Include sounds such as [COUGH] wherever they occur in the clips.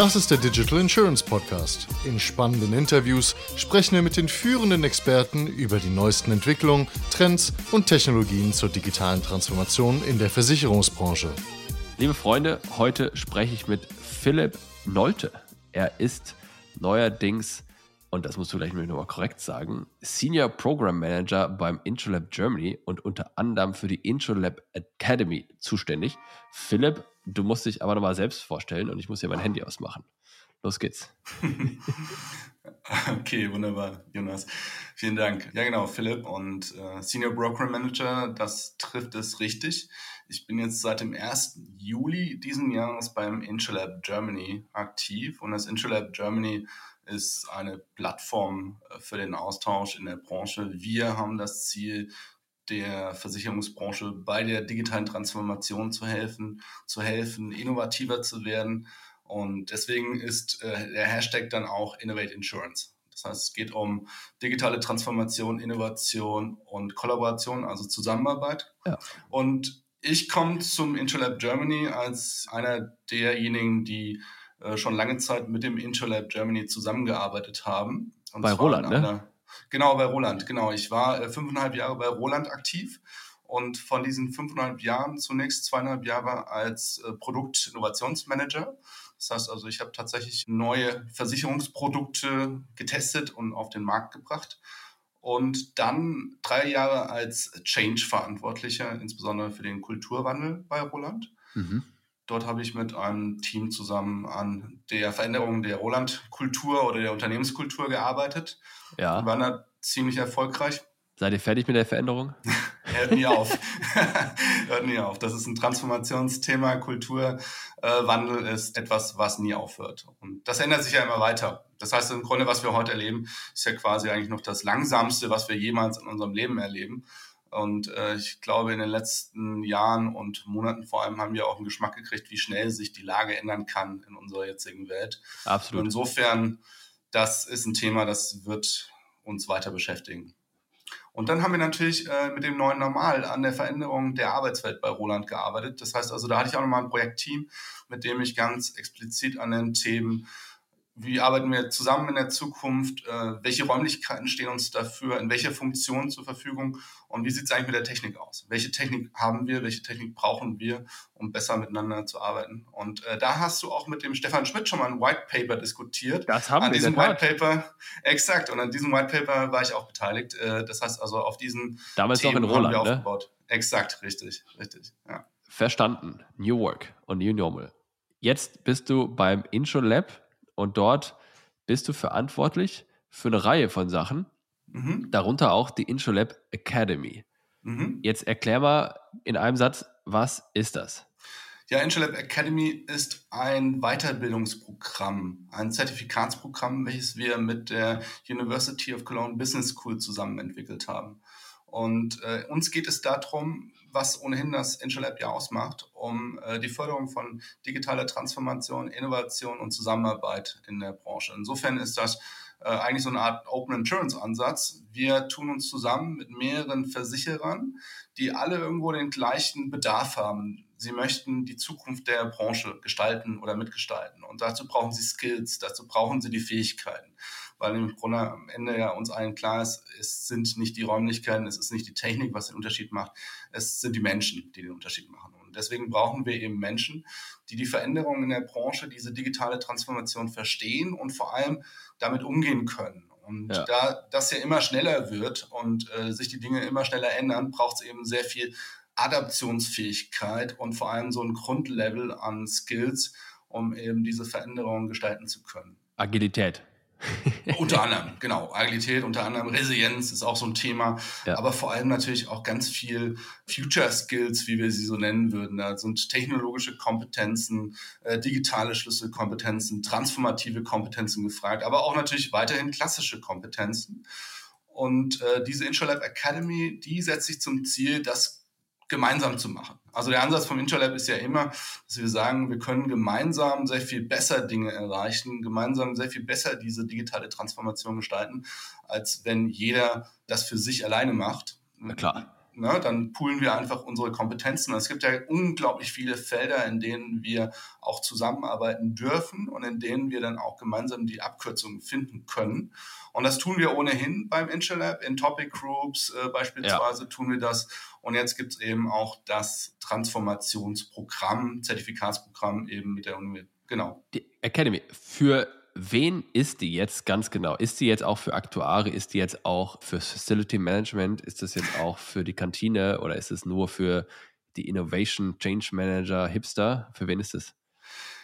Das ist der Digital Insurance Podcast. In spannenden Interviews sprechen wir mit den führenden Experten über die neuesten Entwicklungen, Trends und Technologien zur digitalen Transformation in der Versicherungsbranche. Liebe Freunde, heute spreche ich mit Philipp Nolte. Er ist neuerdings, und das musst du gleich nochmal korrekt sagen, Senior Program Manager beim Introlab Germany und unter anderem für die Introlab Academy zuständig. Philipp, du musst dich aber nochmal selbst vorstellen und ich muss hier mein Handy ausmachen. Los geht's. [LAUGHS] Okay, wunderbar, Jonas. Vielen Dank. Ja, genau, Philipp und äh, Senior Broker Manager, das trifft es richtig. Ich bin jetzt seit dem 1. Juli diesen Jahres beim Intralab Germany aktiv und das Intralab Germany ist eine Plattform äh, für den Austausch in der Branche. Wir haben das Ziel, der Versicherungsbranche bei der digitalen Transformation zu helfen, zu helfen, innovativer zu werden und deswegen ist äh, der Hashtag dann auch Innovate Insurance. Das heißt, es geht um digitale Transformation, Innovation und Kollaboration, also Zusammenarbeit. Ja. Und ich komme zum Interlab Germany als einer derjenigen, die äh, schon lange Zeit mit dem Interlab Germany zusammengearbeitet haben. Und bei Roland, einer, ne? Genau, bei Roland, genau. Ich war äh, fünfeinhalb Jahre bei Roland aktiv und von diesen fünfeinhalb Jahren zunächst zweieinhalb Jahre als äh, Produktinnovationsmanager das heißt also, ich habe tatsächlich neue Versicherungsprodukte getestet und auf den Markt gebracht. Und dann drei Jahre als Change-Verantwortlicher, insbesondere für den Kulturwandel bei Roland. Mhm. Dort habe ich mit einem Team zusammen an der Veränderung der Roland-Kultur oder der Unternehmenskultur gearbeitet. Ja. Wir waren da ziemlich erfolgreich. Seid ihr fertig mit der Veränderung? [LAUGHS] Hört nie auf. [LAUGHS] Hört nie auf. Das ist ein Transformationsthema. Kulturwandel äh, ist etwas, was nie aufhört. Und das ändert sich ja immer weiter. Das heißt, im Grunde, was wir heute erleben, ist ja quasi eigentlich noch das Langsamste, was wir jemals in unserem Leben erleben. Und äh, ich glaube, in den letzten Jahren und Monaten vor allem haben wir auch einen Geschmack gekriegt, wie schnell sich die Lage ändern kann in unserer jetzigen Welt. Absolut. Und insofern, das ist ein Thema, das wird uns weiter beschäftigen. Und dann haben wir natürlich äh, mit dem neuen Normal an der Veränderung der Arbeitswelt bei Roland gearbeitet. Das heißt also, da hatte ich auch nochmal ein Projektteam, mit dem ich ganz explizit an den Themen wie arbeiten wir zusammen in der Zukunft, äh, welche Räumlichkeiten stehen uns dafür, in welcher Funktion zur Verfügung und wie sieht es eigentlich mit der Technik aus? Welche Technik haben wir, welche Technik brauchen wir, um besser miteinander zu arbeiten? Und äh, da hast du auch mit dem Stefan Schmidt schon mal ein White Paper diskutiert. Das haben an wir. An diesem White Paper, [LAUGHS] exakt, und an diesem White Paper war ich auch beteiligt. Äh, das heißt also, auf diesen Damals Themen noch in Roland, haben wir ne? aufgebaut. Exakt, richtig, richtig, ja. Verstanden. New Work und New Normal. Jetzt bist du beim Intro Lab und dort bist du verantwortlich für eine Reihe von Sachen, mhm. darunter auch die IntroLab Academy. Mhm. Jetzt erklär mal in einem Satz, was ist das? Ja, IntroLab Academy ist ein Weiterbildungsprogramm, ein Zertifikatsprogramm, welches wir mit der University of Cologne Business School zusammen entwickelt haben. Und äh, uns geht es darum, was ohnehin das InsurLab ja ausmacht, um äh, die Förderung von digitaler Transformation, Innovation und Zusammenarbeit in der Branche. Insofern ist das äh, eigentlich so eine Art Open Insurance Ansatz. Wir tun uns zusammen mit mehreren Versicherern, die alle irgendwo den gleichen Bedarf haben. Sie möchten die Zukunft der Branche gestalten oder mitgestalten. Und dazu brauchen sie Skills, dazu brauchen sie die Fähigkeiten weil im Grunde am Ende ja uns allen klar ist, es sind nicht die Räumlichkeiten, es ist nicht die Technik, was den Unterschied macht, es sind die Menschen, die den Unterschied machen. Und deswegen brauchen wir eben Menschen, die die Veränderungen in der Branche, diese digitale Transformation verstehen und vor allem damit umgehen können. Und ja. da das ja immer schneller wird und äh, sich die Dinge immer schneller ändern, braucht es eben sehr viel Adaptionsfähigkeit und vor allem so ein Grundlevel an Skills, um eben diese Veränderungen gestalten zu können. Agilität [LAUGHS] unter anderem, genau. Agilität, unter anderem Resilienz ist auch so ein Thema. Ja. Aber vor allem natürlich auch ganz viel Future Skills, wie wir sie so nennen würden. Da sind technologische Kompetenzen, äh, digitale Schlüsselkompetenzen, transformative Kompetenzen gefragt, aber auch natürlich weiterhin klassische Kompetenzen. Und äh, diese InsurLab Academy, die setzt sich zum Ziel, das gemeinsam zu machen. Also der Ansatz vom Interlab ist ja immer, dass wir sagen, wir können gemeinsam sehr viel besser Dinge erreichen, gemeinsam sehr viel besser diese digitale Transformation gestalten, als wenn jeder das für sich alleine macht. Na klar. ne, dann poolen wir einfach unsere Kompetenzen. Es gibt ja unglaublich viele Felder, in denen wir auch zusammenarbeiten dürfen und in denen wir dann auch gemeinsam die Abkürzungen finden können. Und das tun wir ohnehin beim Interlab, in Topic Groups äh, beispielsweise ja. tun wir das. Und jetzt gibt es eben auch das Transformationsprogramm, Zertifikatsprogramm eben mit der Uni. Genau. Die Academy. Für wen ist die jetzt ganz genau? Ist die jetzt auch für Aktuare? Ist die jetzt auch für Facility Management? Ist das jetzt auch für die Kantine oder ist es nur für die Innovation Change Manager Hipster? Für wen ist es?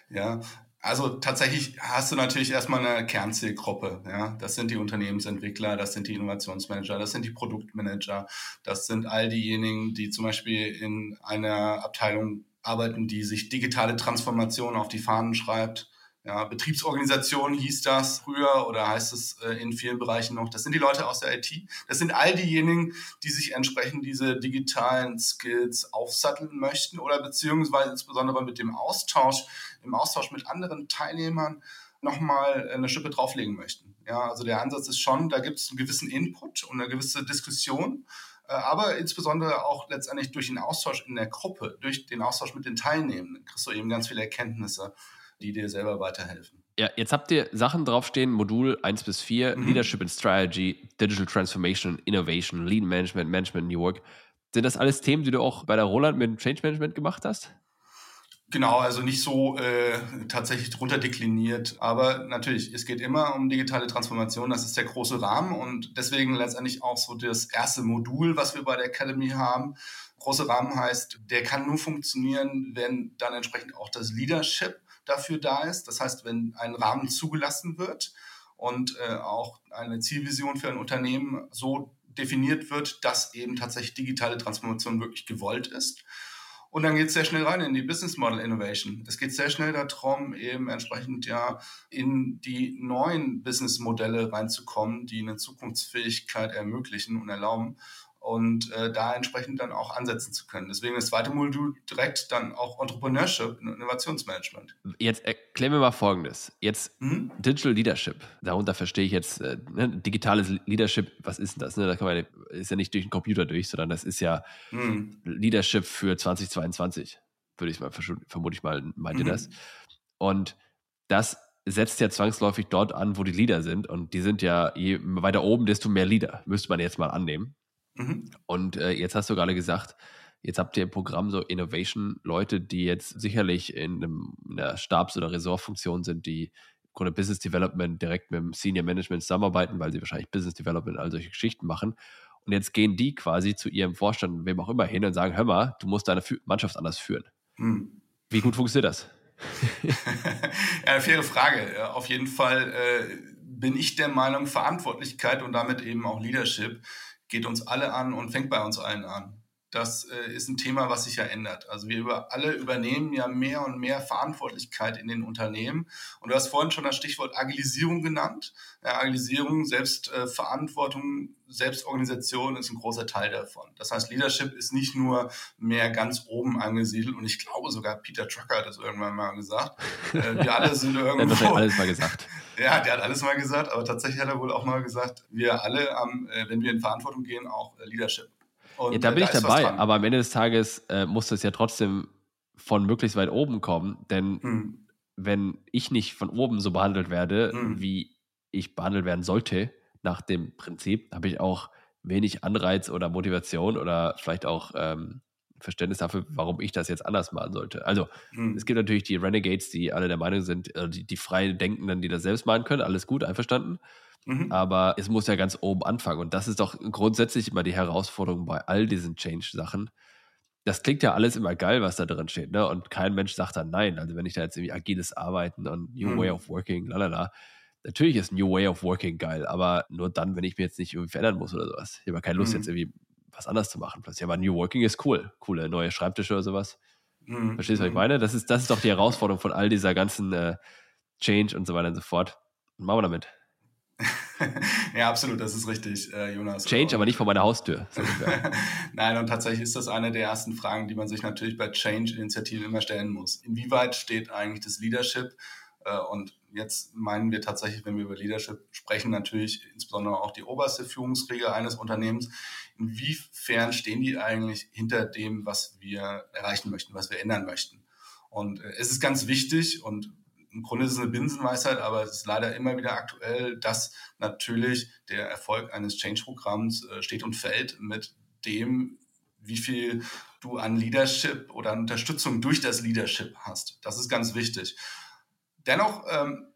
Ja, also tatsächlich hast du natürlich erstmal eine Kernzielgruppe. Ja? Das sind die Unternehmensentwickler, das sind die Innovationsmanager, das sind die Produktmanager, das sind all diejenigen, die zum Beispiel in einer Abteilung arbeiten, die sich digitale Transformation auf die Fahnen schreibt ja, Betriebsorganisation hieß das früher oder heißt es äh, in vielen Bereichen noch. Das sind die Leute aus der IT. Das sind all diejenigen, die sich entsprechend diese digitalen Skills aufsatteln möchten oder beziehungsweise insbesondere mit dem Austausch, im Austausch mit anderen Teilnehmern nochmal eine Schippe drauflegen möchten. Ja, also der Ansatz ist schon, da gibt es einen gewissen Input und eine gewisse Diskussion, äh, aber insbesondere auch letztendlich durch den Austausch in der Gruppe, durch den Austausch mit den Teilnehmenden, kriegst du eben ganz viele Erkenntnisse die dir selber weiterhelfen. Ja, jetzt habt ihr Sachen draufstehen, Modul 1 bis 4, mhm. Leadership and Strategy, Digital Transformation, Innovation, Lean Management, Management New Work. Sind das alles Themen, die du auch bei der Roland mit dem Change Management gemacht hast? Genau, also nicht so äh, tatsächlich drunter dekliniert, aber natürlich, es geht immer um digitale Transformation, das ist der große Rahmen und deswegen letztendlich auch so das erste Modul, was wir bei der Academy haben. Große Rahmen heißt, der kann nur funktionieren, wenn dann entsprechend auch das Leadership dafür da ist. Das heißt, wenn ein Rahmen zugelassen wird und äh, auch eine Zielvision für ein Unternehmen so definiert wird, dass eben tatsächlich digitale Transformation wirklich gewollt ist. Und dann geht es sehr schnell rein in die Business Model Innovation. Es geht sehr schnell darum, eben entsprechend ja in die neuen Business Modelle reinzukommen, die eine Zukunftsfähigkeit ermöglichen und erlauben und äh, da entsprechend dann auch ansetzen zu können. Deswegen das zweite Modul direkt dann auch Entrepreneurship und Innovationsmanagement. Jetzt erklär mir mal Folgendes. Jetzt mhm. Digital Leadership. Darunter verstehe ich jetzt äh, ne, digitales Leadership. Was ist denn das? Ne? Da kann man, ist ja nicht durch den Computer durch, sondern das ist ja mhm. Leadership für 2022. Würde ich mal, vermute ich mal, meint mhm. ihr das? Und das setzt ja zwangsläufig dort an, wo die Leader sind. Und die sind ja, je weiter oben, desto mehr Leader, müsste man jetzt mal annehmen. Mhm. Und äh, jetzt hast du gerade gesagt, jetzt habt ihr im Programm so Innovation-Leute, die jetzt sicherlich in, einem, in einer Stabs- oder Ressortfunktion sind, die im Grunde Business Development direkt mit dem Senior Management zusammenarbeiten, weil sie wahrscheinlich Business Development all solche Geschichten machen. Und jetzt gehen die quasi zu ihrem Vorstand, wem auch immer, hin und sagen: Hör mal, du musst deine Mannschaft anders führen. Mhm. Wie gut funktioniert das? [LAUGHS] ja, eine faire Frage. Auf jeden Fall äh, bin ich der Meinung, Verantwortlichkeit und damit eben auch Leadership geht uns alle an und fängt bei uns allen an. Das äh, ist ein Thema, was sich ja ändert. Also wir über, alle übernehmen ja mehr und mehr Verantwortlichkeit in den Unternehmen. Und du hast vorhin schon das Stichwort Agilisierung genannt. Ja, Agilisierung, Selbstverantwortung, äh, Selbstorganisation ist ein großer Teil davon. Das heißt, Leadership ist nicht nur mehr ganz oben angesiedelt. Und ich glaube sogar, Peter Trucker hat das irgendwann mal gesagt. Äh, wir alle sind irgendwo... [LAUGHS] Er hat alles mal gesagt. [LAUGHS] Ja, der hat alles mal gesagt, aber tatsächlich hat er wohl auch mal gesagt, wir alle, ähm, wenn wir in Verantwortung gehen, auch äh, Leadership. Und, ja, da bin äh, da ich dabei, aber am Ende des Tages äh, muss das ja trotzdem von möglichst weit oben kommen, denn hm. wenn ich nicht von oben so behandelt werde, hm. wie ich behandelt werden sollte, nach dem Prinzip, habe ich auch wenig Anreiz oder Motivation oder vielleicht auch ähm, Verständnis dafür, warum ich das jetzt anders machen sollte. Also hm. es gibt natürlich die Renegades, die alle der Meinung sind, äh, die, die frei Denkenden, die das selbst machen können, alles gut, einverstanden. Mhm. Aber es muss ja ganz oben anfangen. Und das ist doch grundsätzlich immer die Herausforderung bei all diesen Change-Sachen. Das klingt ja alles immer geil, was da drin steht, ne? Und kein Mensch sagt dann nein. Also wenn ich da jetzt irgendwie agiles Arbeiten und New mhm. Way of Working, lalala. Natürlich ist New Way of Working geil, aber nur dann, wenn ich mir jetzt nicht irgendwie verändern muss oder sowas. Ich habe keine Lust, mhm. jetzt irgendwie was anderes zu machen. Plötzlich. Aber New Working ist cool. Coole neue Schreibtische oder sowas. Mhm. Verstehst du, was ich mhm. meine? Das ist, das ist doch die Herausforderung von all dieser ganzen äh, Change und so weiter und so fort. Und machen wir damit. [LAUGHS] ja, absolut, das ist richtig, äh, Jonas. Change, aber nicht vor meiner Haustür. [LAUGHS] Nein, und tatsächlich ist das eine der ersten Fragen, die man sich natürlich bei Change-Initiativen immer stellen muss. Inwieweit steht eigentlich das Leadership Äh, und jetzt meinen wir tatsächlich, wenn wir über Leadership sprechen, natürlich insbesondere auch die oberste Führungsriege eines Unternehmens. Inwiefern stehen die eigentlich hinter dem, was wir erreichen möchten, was wir ändern möchten? Und äh, es ist ganz wichtig und im Grunde ist es eine Binsenweisheit, aber es ist leider immer wieder aktuell, dass natürlich der Erfolg eines Change-Programms äh, steht und fällt mit dem, wie viel du an Leadership oder an Unterstützung durch das Leadership hast. Das ist ganz wichtig. Dennoch, ähm,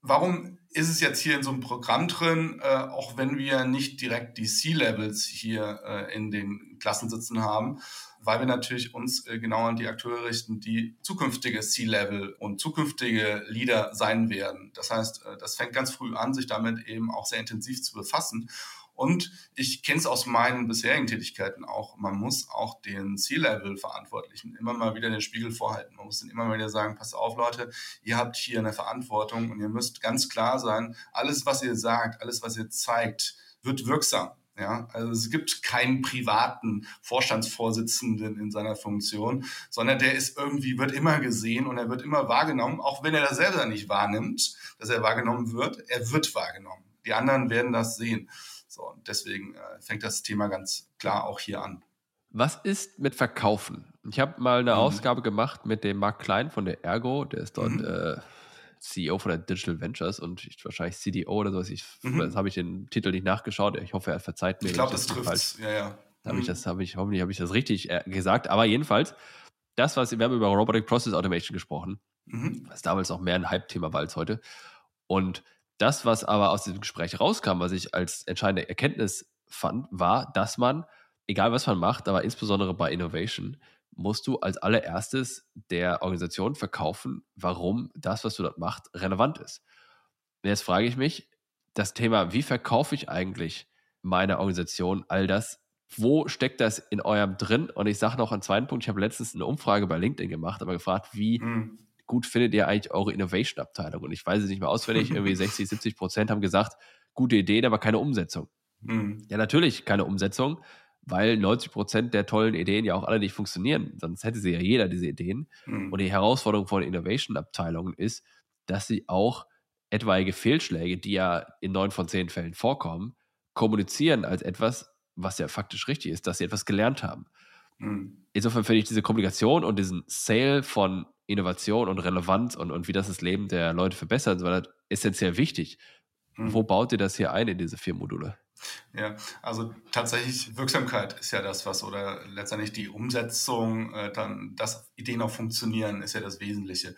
warum ist es jetzt hier in so einem Programm drin, äh, auch wenn wir nicht direkt die C-Levels hier äh, in den Klassen sitzen haben? Weil wir natürlich uns äh, genau an die Akteure richten, die zukünftige C-Level und zukünftige Leader sein werden. Das heißt, äh, das fängt ganz früh an, sich damit eben auch sehr intensiv zu befassen. Und ich kenne es aus meinen bisherigen Tätigkeiten auch. Man muss auch den C-Level-Verantwortlichen immer mal wieder den Spiegel vorhalten. Man muss ihnen immer mal wieder sagen, pass auf Leute, ihr habt hier eine Verantwortung und ihr müsst ganz klar sein, alles, was ihr sagt, alles, was ihr zeigt, wird wirksam. Ja, also es gibt keinen privaten Vorstandsvorsitzenden in seiner Funktion, sondern der ist irgendwie, wird immer gesehen und er wird immer wahrgenommen, auch wenn er das selber nicht wahrnimmt, dass er wahrgenommen wird, er wird wahrgenommen. Die anderen werden das sehen. So, und deswegen äh, fängt das Thema ganz klar auch hier an. Was ist mit Verkaufen? Ich habe mal eine mhm. Ausgabe gemacht mit dem Mark Klein von der Ergo, der ist dort mhm. äh, CEO von der Digital Ventures und ich, wahrscheinlich CDO oder sowas. Ich, mhm. Das habe ich den Titel nicht nachgeschaut. Ich hoffe, er verzeiht mir. Ich glaube, das trifft Ja, ja. Habe mhm. ich das, habe ich, hoffentlich habe ich das richtig äh, gesagt. Aber jedenfalls, das, was wir haben über Robotic Process Automation gesprochen, mhm. was damals auch mehr ein Hype-Thema war als heute. Und das, was aber aus diesem Gespräch rauskam, was ich als entscheidende Erkenntnis fand, war, dass man, egal was man macht, aber insbesondere bei Innovation, musst du als allererstes der Organisation verkaufen, warum das, was du dort machst, relevant ist. Und jetzt frage ich mich, das Thema, wie verkaufe ich eigentlich meine Organisation, all das, wo steckt das in eurem drin? Und ich sage noch einen zweiten Punkt, ich habe letztens eine Umfrage bei LinkedIn gemacht, aber gefragt, wie mhm. gut findet ihr eigentlich eure Innovation-Abteilung? Und ich weiß es nicht mehr auswendig, [LAUGHS] irgendwie 60, 70 Prozent haben gesagt, gute Ideen, aber keine Umsetzung. Mhm. Ja, natürlich keine Umsetzung, weil 90 Prozent der tollen Ideen ja auch alle nicht funktionieren. Sonst hätte sie ja jeder diese Ideen. Mhm. Und die Herausforderung von Innovation-Abteilungen ist, dass sie auch etwaige Fehlschläge, die ja in neun von zehn Fällen vorkommen, kommunizieren als etwas, was ja faktisch richtig ist, dass sie etwas gelernt haben. Mhm. Insofern finde ich diese Kommunikation und diesen Sale von Innovation und Relevanz und, und wie das das Leben der Leute verbessert, so essentiell wichtig. Mhm. Wo baut ihr das hier ein in diese vier Module? Ja, also tatsächlich Wirksamkeit ist ja das, was oder letztendlich die Umsetzung, äh, dann, dass Ideen auch funktionieren, ist ja das Wesentliche.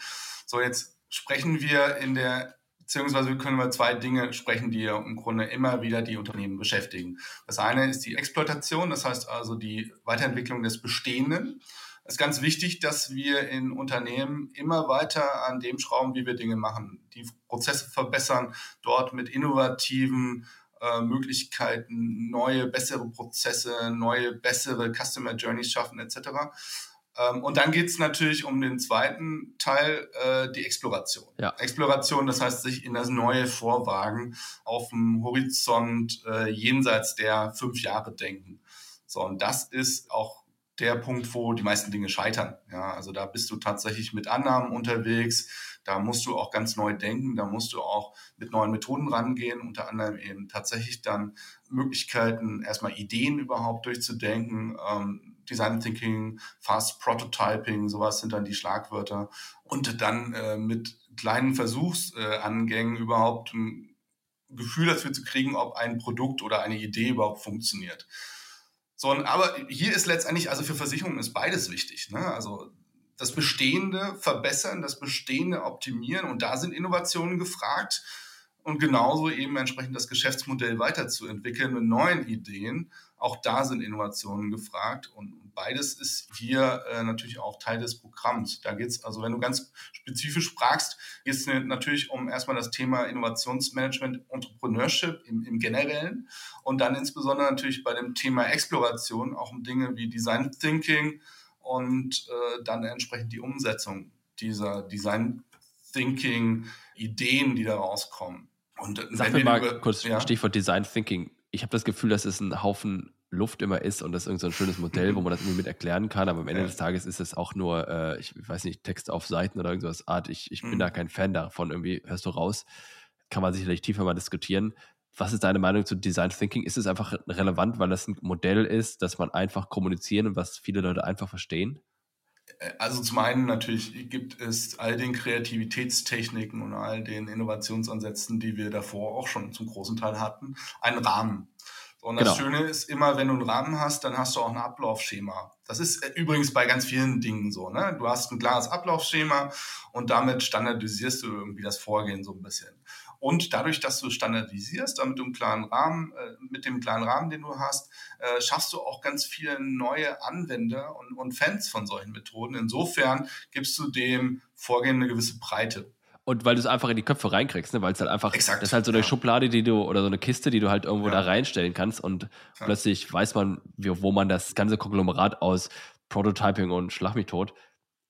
So, jetzt sprechen wir in der, beziehungsweise können wir zwei Dinge sprechen, die ja im Grunde immer wieder die Unternehmen beschäftigen. Das eine ist die Exploitation, das heißt also die Weiterentwicklung des Bestehenden. Es ist ganz wichtig, dass wir in Unternehmen immer weiter an dem schrauben, wie wir Dinge machen, die Prozesse verbessern, dort mit innovativen äh, Möglichkeiten, neue, bessere Prozesse, neue, bessere Customer Journeys schaffen etc. Ähm, und dann geht es natürlich um den zweiten Teil, äh, die Exploration. Ja. Exploration, das heißt, sich in das Neue vorwagen, auf dem Horizont äh, jenseits der fünf Jahre denken. So, und das ist auch der Punkt, wo die meisten Dinge scheitern. Ja, also da bist du tatsächlich mit Annahmen unterwegs da musst du auch ganz neu denken, da musst du auch mit neuen Methoden rangehen, unter anderem eben tatsächlich dann Möglichkeiten, erstmal Ideen überhaupt durchzudenken, ähm, Design Thinking, Fast Prototyping, sowas sind dann die Schlagwörter. Und dann äh, mit kleinen Versuchsangängen äh, überhaupt ein Gefühl dafür zu kriegen, ob ein Produkt oder eine Idee überhaupt funktioniert. So, aber hier ist letztendlich, also für Versicherungen ist beides wichtig. Ne? Also das Bestehende verbessern, das Bestehende optimieren und da sind Innovationen gefragt und genauso eben entsprechend das Geschäftsmodell weiterzuentwickeln mit neuen Ideen. Auch da sind Innovationen gefragt und beides ist hier äh, natürlich auch Teil des Programms. Da geht es, also wenn du ganz spezifisch fragst, geht es natürlich um erstmal das Thema Innovationsmanagement, Entrepreneurship im, im Generellen und dann insbesondere natürlich bei dem Thema Exploration auch um Dinge wie Design Thinking, und äh, dann entsprechend die Umsetzung dieser Design Thinking Ideen, die da rauskommen. Und Sag mir mal über, kurz ja? Stichwort Design Thinking. Ich habe das Gefühl, das ist ein Haufen Luft immer ist und das ist irgendein so schönes Modell, wo man das irgendwie mit erklären kann, aber am Ende ja. des Tages ist es auch nur, äh, ich weiß nicht, Text auf Seiten oder irgendwas Art. Ich, ich bin mhm. da kein Fan davon, irgendwie hörst du raus. Kann man sicherlich tiefer mal diskutieren. Was ist deine Meinung zu Design Thinking? Ist es einfach relevant, weil das ein Modell ist, dass man einfach kommunizieren und was viele Leute einfach verstehen? Also zum einen natürlich gibt es all den Kreativitätstechniken und all den Innovationsansätzen, die wir davor auch schon zum großen Teil hatten, einen Rahmen. Und das genau. Schöne ist immer, wenn du einen Rahmen hast, dann hast du auch ein Ablaufschema. Das ist übrigens bei ganz vielen Dingen so. Ne? Du hast ein klares Ablaufschema und damit standardisierst du irgendwie das Vorgehen so ein bisschen. Und dadurch, dass du standardisierst, damit du einen klaren Rahmen, äh, mit dem klaren Rahmen, den du hast, äh, schaffst du auch ganz viele neue Anwender und, und Fans von solchen Methoden. Insofern gibst du dem Vorgehen eine gewisse Breite. Und weil du es einfach in die Köpfe reinkriegst, ne? weil es halt einfach, Exakt, das ist halt so eine ja. Schublade, die du, oder so eine Kiste, die du halt irgendwo ja. da reinstellen kannst und ja. plötzlich weiß man, wie, wo man das ganze Konglomerat aus Prototyping und Schlag mich tot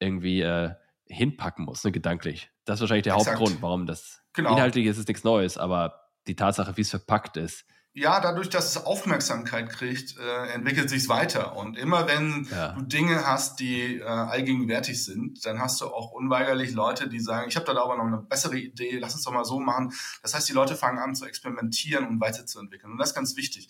irgendwie äh, hinpacken muss, ne, gedanklich. Das ist wahrscheinlich der Exakt. Hauptgrund, warum das Genau. Inhaltlich ist es nichts Neues, aber die Tatsache, wie es verpackt ist. Ja, dadurch, dass es Aufmerksamkeit kriegt, äh, entwickelt sich weiter. Und immer wenn ja. du Dinge hast, die äh, allgegenwärtig sind, dann hast du auch unweigerlich Leute, die sagen, ich habe da aber noch eine bessere Idee, lass uns doch mal so machen. Das heißt, die Leute fangen an zu experimentieren und weiterzuentwickeln. Und das ist ganz wichtig.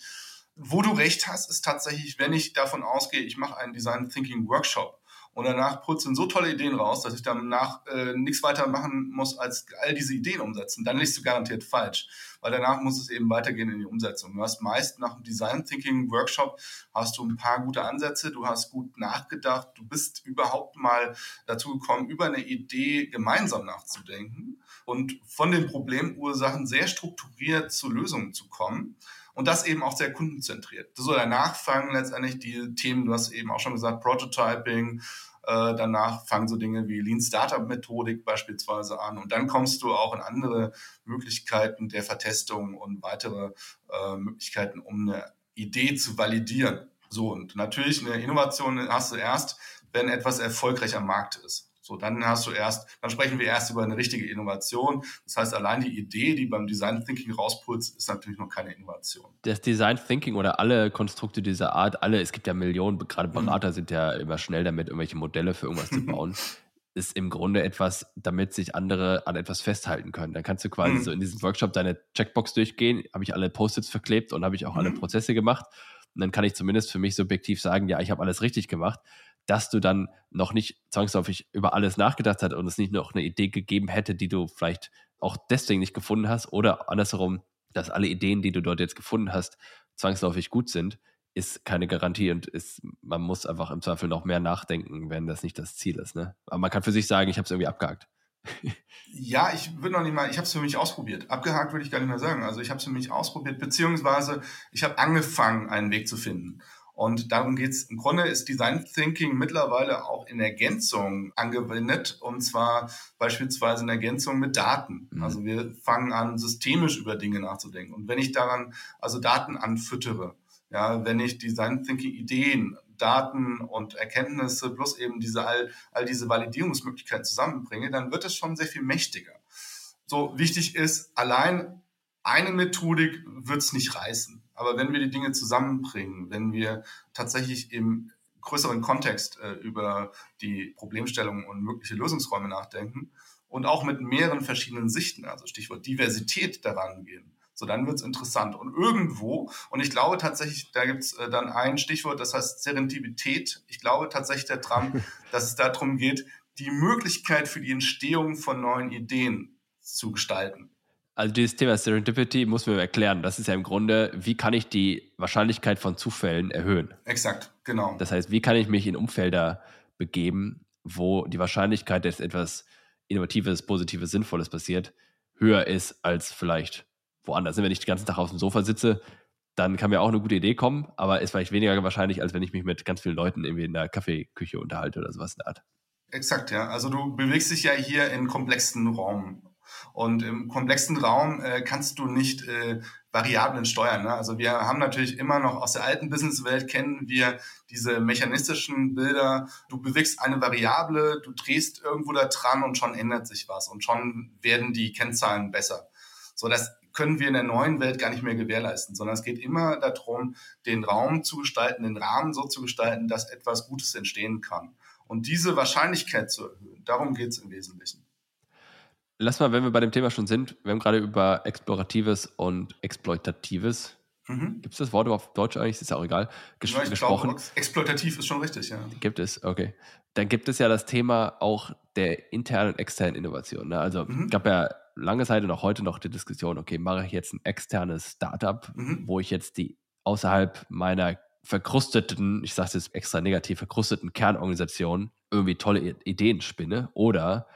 Wo du recht hast, ist tatsächlich, wenn ich davon ausgehe, ich mache einen Design Thinking Workshop, und danach purzeln so tolle Ideen raus, dass ich danach äh, nichts weiter machen muss, als all diese Ideen umsetzen. Dann liegst du garantiert falsch, weil danach muss es eben weitergehen in die Umsetzung. Du hast meist nach dem Design Thinking Workshop hast du ein paar gute Ansätze, du hast gut nachgedacht, du bist überhaupt mal dazu gekommen, über eine Idee gemeinsam nachzudenken und von den Problemursachen sehr strukturiert zu Lösungen zu kommen. Und das eben auch sehr kundenzentriert. So danach fangen letztendlich die Themen, du hast eben auch schon gesagt, Prototyping, äh, danach fangen so Dinge wie Lean Startup Methodik beispielsweise an. Und dann kommst du auch in andere Möglichkeiten der Vertestung und weitere äh, Möglichkeiten, um eine Idee zu validieren. So, und natürlich eine Innovation hast du erst, wenn etwas erfolgreich am Markt ist. So, dann hast du erst, dann sprechen wir erst über eine richtige Innovation. Das heißt, allein die Idee, die beim Design Thinking rausputzt, ist natürlich noch keine Innovation. Das Design Thinking oder alle Konstrukte dieser Art, alle, es gibt ja Millionen, gerade mhm. Berater mhm. sind ja immer schnell damit, irgendwelche Modelle für irgendwas zu [LAUGHS] bauen. ist im Grunde etwas, damit sich andere an etwas festhalten können. Dann kannst du quasi mhm. so in diesem Workshop deine Checkbox durchgehen, habe ich alle Post-its verklebt und habe ich auch mhm. alle Prozesse gemacht. Und dann kann ich zumindest für mich subjektiv sagen, ja, ich habe alles richtig gemacht dass du dann noch nicht zwangsläufig über alles nachgedacht hast und es nicht noch eine Idee gegeben hätte, die du vielleicht auch deswegen nicht gefunden hast oder andersherum, dass alle Ideen, die du dort jetzt gefunden hast, zwangsläufig gut sind, ist keine Garantie und ist, man muss einfach im Zweifel noch mehr nachdenken, wenn das nicht das Ziel ist. Ne? Aber man kann für sich sagen, ich habe es irgendwie abgehakt. [LAUGHS] ja, ich würde noch nicht mal, ich habe es für mich ausprobiert. Abgehakt würde ich gar nicht mehr sagen. Also ich habe es für mich ausprobiert, beziehungsweise ich habe angefangen, einen Weg zu finden. Und darum geht es. Im Grunde ist Design Thinking mittlerweile auch in Ergänzung angewendet, und zwar beispielsweise in Ergänzung mit Daten. Mhm. Also wir fangen an, systemisch über Dinge nachzudenken. Und wenn ich daran also Daten anfüttere, ja, wenn ich Design Thinking Ideen, Daten und Erkenntnisse plus eben diese all, all diese Validierungsmöglichkeiten zusammenbringe, dann wird es schon sehr viel mächtiger. So wichtig ist, allein eine Methodik wird es nicht reißen. Aber wenn wir die Dinge zusammenbringen, wenn wir tatsächlich im größeren Kontext äh, über die Problemstellungen und mögliche Lösungsräume nachdenken und auch mit mehreren verschiedenen Sichten, also Stichwort Diversität daran gehen, so dann wird es interessant. Und irgendwo, und ich glaube tatsächlich, da gibt es äh, dann ein Stichwort, das heißt Serendipität. Ich glaube tatsächlich daran, [LAUGHS] dass es darum geht, die Möglichkeit für die Entstehung von neuen Ideen zu gestalten also dieses Thema Serendipity muss man erklären. Das ist ja im Grunde, wie kann ich die Wahrscheinlichkeit von Zufällen erhöhen? Exakt, genau. Das heißt, wie kann ich mich in Umfelder begeben, wo die Wahrscheinlichkeit, dass etwas Innovatives, Positives, Sinnvolles passiert, höher ist als vielleicht woanders. Wenn ich den ganzen Tag auf dem Sofa sitze, dann kann mir auch eine gute Idee kommen, aber ist vielleicht weniger wahrscheinlich, als wenn ich mich mit ganz vielen Leuten irgendwie in der Kaffeeküche unterhalte oder sowas in der Art. Exakt, ja. Also du bewegst dich ja hier in komplexen Raum. Und im komplexen Raum äh, kannst du nicht äh, Variablen steuern. Ne? Also wir haben natürlich immer noch aus der alten Businesswelt kennen wir diese mechanistischen Bilder. Du bewegst eine Variable, du drehst irgendwo da dran und schon ändert sich was und schon werden die Kennzahlen besser. So, das können wir in der neuen Welt gar nicht mehr gewährleisten, sondern es geht immer darum, den Raum zu gestalten, den Rahmen so zu gestalten, dass etwas Gutes entstehen kann. Und diese Wahrscheinlichkeit zu erhöhen, darum geht es im Wesentlichen. Lass mal, wenn wir bei dem Thema schon sind, wir haben gerade über Exploratives und Exploitatives Mhm. Gibt es das Wort auf Deutsch eigentlich? Ist ja auch egal. Ges ja, gesprochen. Glaube, exploitativ ist schon richtig, ja. Gibt es, okay. Dann gibt es ja das Thema auch der internen und externen Innovation. Ne? Also mhm. gab ja lange Zeit und auch heute noch die Diskussion, okay, mache ich jetzt ein externes Startup, mhm. wo ich jetzt die außerhalb meiner verkrusteten, ich sage es jetzt extra negativ, verkrusteten Kernorganisation irgendwie tolle Ideen spinne oder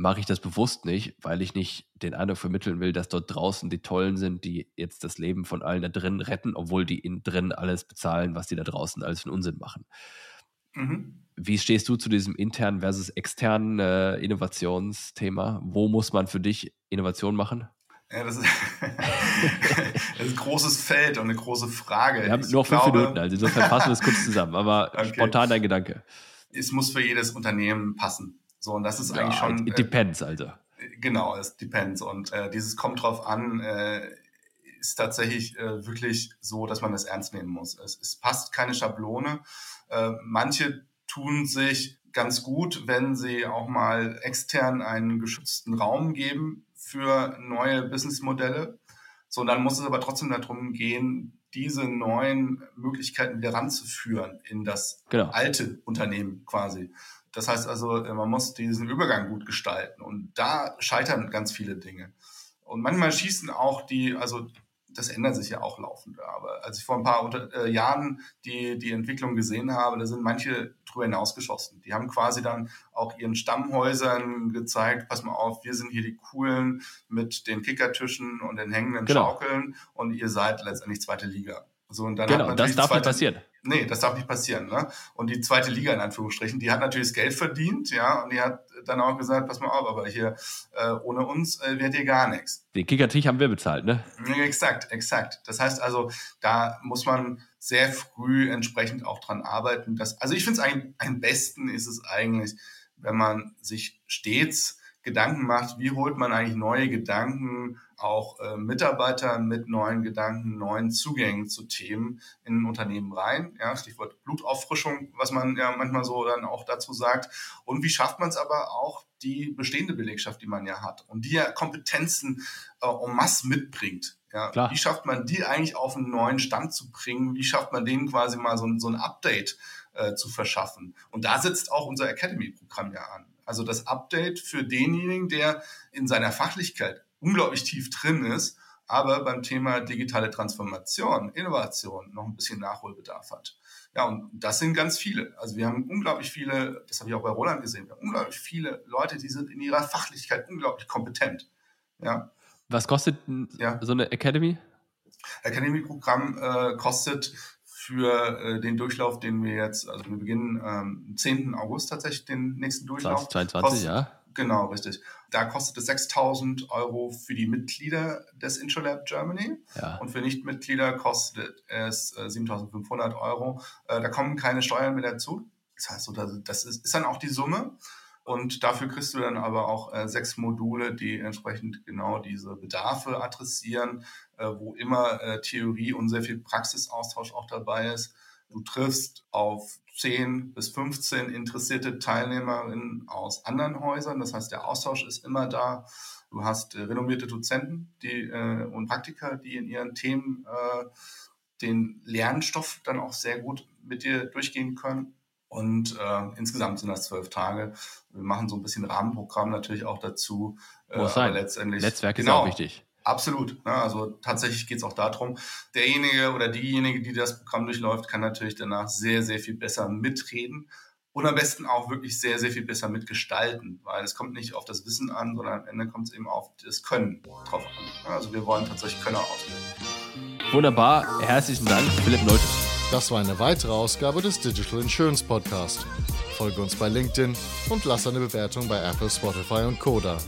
mache ich das bewusst nicht, weil ich nicht den Eindruck vermitteln will, dass dort draußen die Tollen sind, die jetzt das Leben von allen da drin retten, obwohl die innen drin alles bezahlen, was die da draußen alles für Unsinn machen. Mhm. Wie stehst du zu diesem internen versus externen äh, Innovationsthema? Wo muss man für dich Innovation machen? Ja, das ist, [LAUGHS] das ist ein großes Feld und eine große Frage. Wir haben ich nur fünf glaube, Minuten, also insofern fassen wir es kurz zusammen, aber [LAUGHS] okay. spontan dein Gedanke. Es muss für jedes Unternehmen passen. So, und das ist ja, eigentlich schon. It depends, also. Genau, es depends. Und äh, dieses kommt drauf an, äh, ist tatsächlich äh, wirklich so, dass man das ernst nehmen muss. Es, es passt keine Schablone. Äh, manche tun sich ganz gut, wenn sie auch mal extern einen geschützten Raum geben für neue Businessmodelle. So, dann muss es aber trotzdem darum gehen, diese neuen Möglichkeiten wieder ranzuführen in das genau. alte Unternehmen quasi. Das heißt also, äh, man muss diesen Übergang gut gestalten und da scheitern ganz viele Dinge. Und manchmal schießen auch die, also das ändert sich ja auch laufend. Aber als ich vor ein paar unter, äh, Jahren die, die Entwicklung gesehen habe, da sind manche drüber hinausgeschossen. Die haben quasi dann auch ihren Stammhäusern gezeigt, pass mal auf, wir sind hier die Coolen mit den Kickertischen und den hängenden genau. Schaukeln und ihr seid letztendlich zweite Liga. So, und dann genau, das darf nicht passieren. Nee, das darf nicht passieren. Ne? Und die zweite Liga in Anführungsstrichen, die hat natürlich das Geld verdient, ja, und die hat dann auch gesagt, pass mal auf, aber hier äh, ohne uns äh, wird hier gar nichts. Den Kickertisch haben wir bezahlt, ne? Ja, exakt, exakt. Das heißt also, da muss man sehr früh entsprechend auch dran arbeiten. Dass, also ich finde es am besten ist es eigentlich, wenn man sich stets Gedanken macht, wie holt man eigentlich neue Gedanken, auch äh, Mitarbeiter mit neuen Gedanken, neuen Zugängen zu Themen in ein Unternehmen rein. Ja, Stichwort Blutauffrischung, was man ja manchmal so dann auch dazu sagt. Und wie schafft man es aber auch, die bestehende Belegschaft, die man ja hat und die ja Kompetenzen äh, en masse mitbringt. Ja, Klar. wie schafft man die eigentlich auf einen neuen Stand zu bringen? Wie schafft man denen quasi mal so, so ein Update äh, zu verschaffen? Und da setzt auch unser Academy-Programm ja an. Also das Update für denjenigen, der in seiner Fachlichkeit unglaublich tief drin ist, aber beim Thema digitale Transformation, Innovation noch ein bisschen Nachholbedarf hat. Ja, und das sind ganz viele. Also wir haben unglaublich viele, das habe ich auch bei Roland gesehen, wir haben unglaublich viele Leute, die sind in ihrer Fachlichkeit unglaublich kompetent. Ja. Was kostet ja. so eine Academy? Academy-Programm äh, kostet für äh, den Durchlauf, den wir jetzt, also wir beginnen ähm, am 10. August tatsächlich den nächsten Durchlauf. 2022, ja. Genau, richtig. Da kostet es 6000 Euro für die Mitglieder des Intralab Germany. Ja. Und für Nichtmitglieder kostet es äh, 7500 Euro. Äh, da kommen keine Steuern mehr dazu. Das heißt, das ist, ist dann auch die Summe. Und dafür kriegst du dann aber auch äh, sechs Module, die entsprechend genau diese Bedarfe adressieren, äh, wo immer äh, Theorie und sehr viel Praxisaustausch auch dabei ist. Du triffst auf 10 bis 15 interessierte Teilnehmerinnen aus anderen Häusern. Das heißt, der Austausch ist immer da. Du hast äh, renommierte Dozenten die, äh, und Praktiker, die in ihren Themen äh, den Lernstoff dann auch sehr gut mit dir durchgehen können. Und äh, insgesamt sind das zwölf Tage. Wir machen so ein bisschen Rahmenprogramm natürlich auch dazu. Äh, Muss sein. letztendlich, Netzwerk genau, ist auch wichtig. Absolut. Ne? Also tatsächlich geht es auch darum, derjenige oder diejenige, die das Programm durchläuft, kann natürlich danach sehr, sehr viel besser mitreden und am besten auch wirklich sehr, sehr viel besser mitgestalten, weil es kommt nicht auf das Wissen an, sondern am Ende kommt es eben auf das Können drauf an. Also wir wollen tatsächlich Könner ausbilden. Wunderbar. Herzlichen Dank, Philipp Nolte. Das war eine weitere Ausgabe des Digital Insurance Podcast. Folge uns bei LinkedIn und lass eine Bewertung bei Apple, Spotify und Koda.